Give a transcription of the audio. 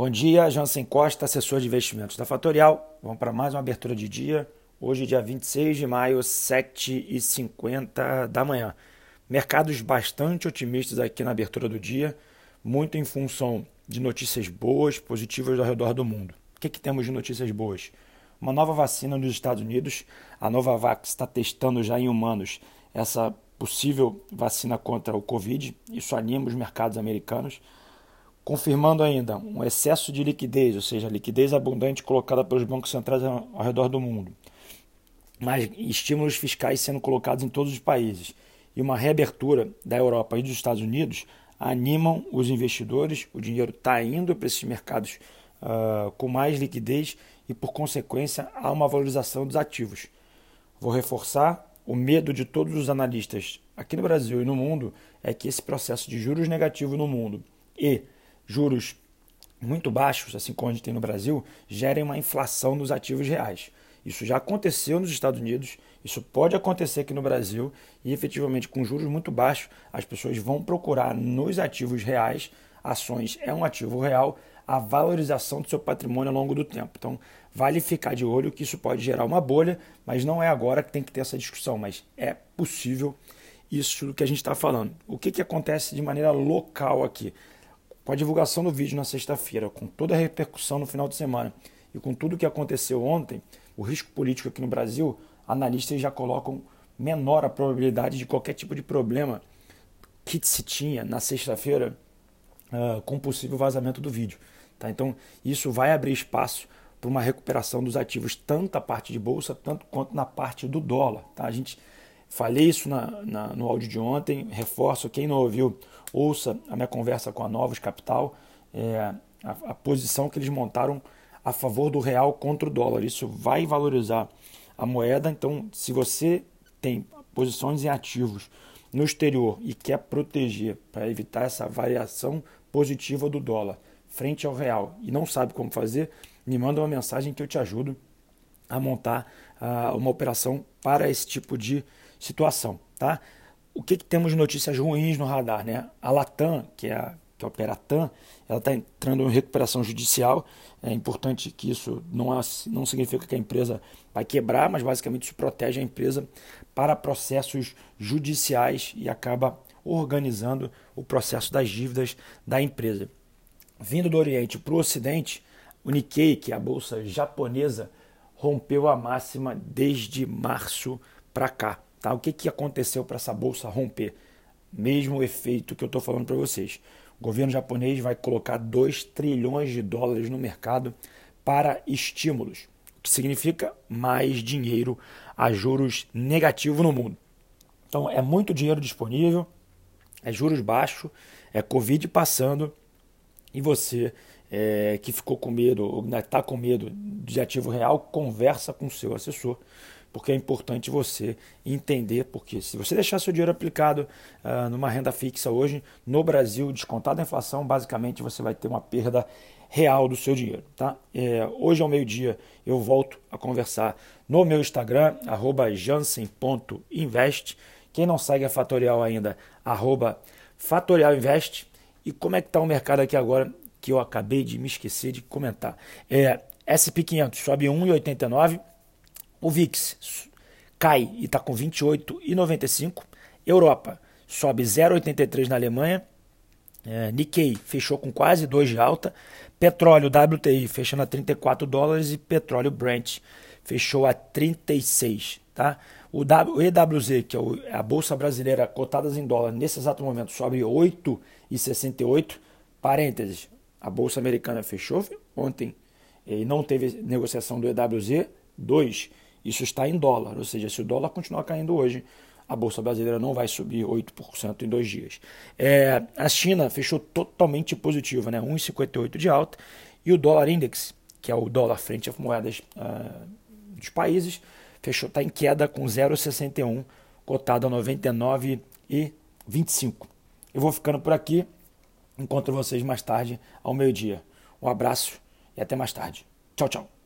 Bom dia, Jansen Costa, assessor de investimentos da Fatorial. Vamos para mais uma abertura de dia. Hoje, dia 26 de maio, 7h50 da manhã. Mercados bastante otimistas aqui na abertura do dia, muito em função de notícias boas, positivas ao redor do mundo. O que, que temos de notícias boas? Uma nova vacina nos Estados Unidos. A Novavax está testando já em humanos essa possível vacina contra o Covid. Isso anima os mercados americanos confirmando ainda um excesso de liquidez, ou seja, liquidez abundante colocada pelos bancos centrais ao redor do mundo, mas estímulos fiscais sendo colocados em todos os países. E uma reabertura da Europa e dos Estados Unidos animam os investidores, o dinheiro está indo para esses mercados uh, com mais liquidez e, por consequência, há uma valorização dos ativos. Vou reforçar: o medo de todos os analistas aqui no Brasil e no mundo é que esse processo de juros negativo no mundo e juros muito baixos, assim como a gente tem no Brasil, gerem uma inflação nos ativos reais. Isso já aconteceu nos Estados Unidos, isso pode acontecer aqui no Brasil e efetivamente com juros muito baixos, as pessoas vão procurar nos ativos reais, ações é um ativo real, a valorização do seu patrimônio ao longo do tempo. Então, vale ficar de olho que isso pode gerar uma bolha, mas não é agora que tem que ter essa discussão, mas é possível isso que a gente está falando. O que, que acontece de maneira local aqui? Com a divulgação do vídeo na sexta-feira, com toda a repercussão no final de semana e com tudo o que aconteceu ontem, o risco político aqui no Brasil, analistas já colocam menor a probabilidade de qualquer tipo de problema que se tinha na sexta-feira uh, com possível vazamento do vídeo. Tá? Então, isso vai abrir espaço para uma recuperação dos ativos, tanto a parte de bolsa, tanto quanto na parte do dólar. Tá? A gente falei isso na, na, no áudio de ontem, reforço, quem não ouviu, ouça a minha conversa com a Novos Capital, é, a, a, posição que eles montaram a favor do real contra o dólar. Isso vai valorizar a moeda. Então, se você tem posições em ativos no exterior e quer proteger para evitar essa variação positiva do dólar frente ao real e não sabe como fazer, me manda uma mensagem que eu te ajudo a montar uh, uma operação para esse tipo de situação, tá? o que, que, temos de notícias ruins no radar? Né? A Latam, que é a, que opera a TAM, ela está entrando em recuperação judicial. É importante que isso não, é, não significa que a empresa vai quebrar, mas basicamente isso protege a empresa para processos judiciais e acaba organizando o processo das dívidas da empresa. Vindo do Oriente para o Ocidente, o Nikkei, que é a bolsa japonesa, rompeu a máxima desde março para cá. Tá? O que, que aconteceu para essa bolsa romper? Mesmo efeito que eu estou falando para vocês. O governo japonês vai colocar 2 trilhões de dólares no mercado para estímulos, o que significa mais dinheiro a juros negativos no mundo. Então é muito dinheiro disponível, é juros baixos, é Covid passando e você é, que ficou com medo ou está com medo de ativo real, conversa com seu assessor porque é importante você entender, porque se você deixar seu dinheiro aplicado uh, numa renda fixa hoje, no Brasil, descontado a inflação, basicamente você vai ter uma perda real do seu dinheiro. Tá? É, hoje ao meio-dia eu volto a conversar no meu Instagram, jansen.invest. Quem não segue a Fatorial ainda, arroba. E como é que está o mercado aqui agora, que eu acabei de me esquecer de comentar. É, SP500 sobe 1,89 o VIX cai e está com 28,95. Europa sobe 0,83 na Alemanha. É, Nikkei fechou com quase 2 de alta. Petróleo WTI fechando a 34 dólares e petróleo Brent fechou a 36. Tá? O, EWZ, que é a Bolsa Brasileira cotadas em dólar, nesse exato momento sobe 8,68. Parênteses, a Bolsa Americana fechou ontem e não teve negociação do EWZ 2 isso está em dólar, ou seja, se o dólar continuar caindo hoje, a Bolsa Brasileira não vai subir 8% em dois dias. É, a China fechou totalmente positiva, né? 1,58 de alta, e o dólar index, que é o dólar frente às moedas uh, dos países, fechou está em queda com 0,61, cotado a 99,25. Eu vou ficando por aqui. Encontro vocês mais tarde ao meio-dia. Um abraço e até mais tarde. Tchau, tchau.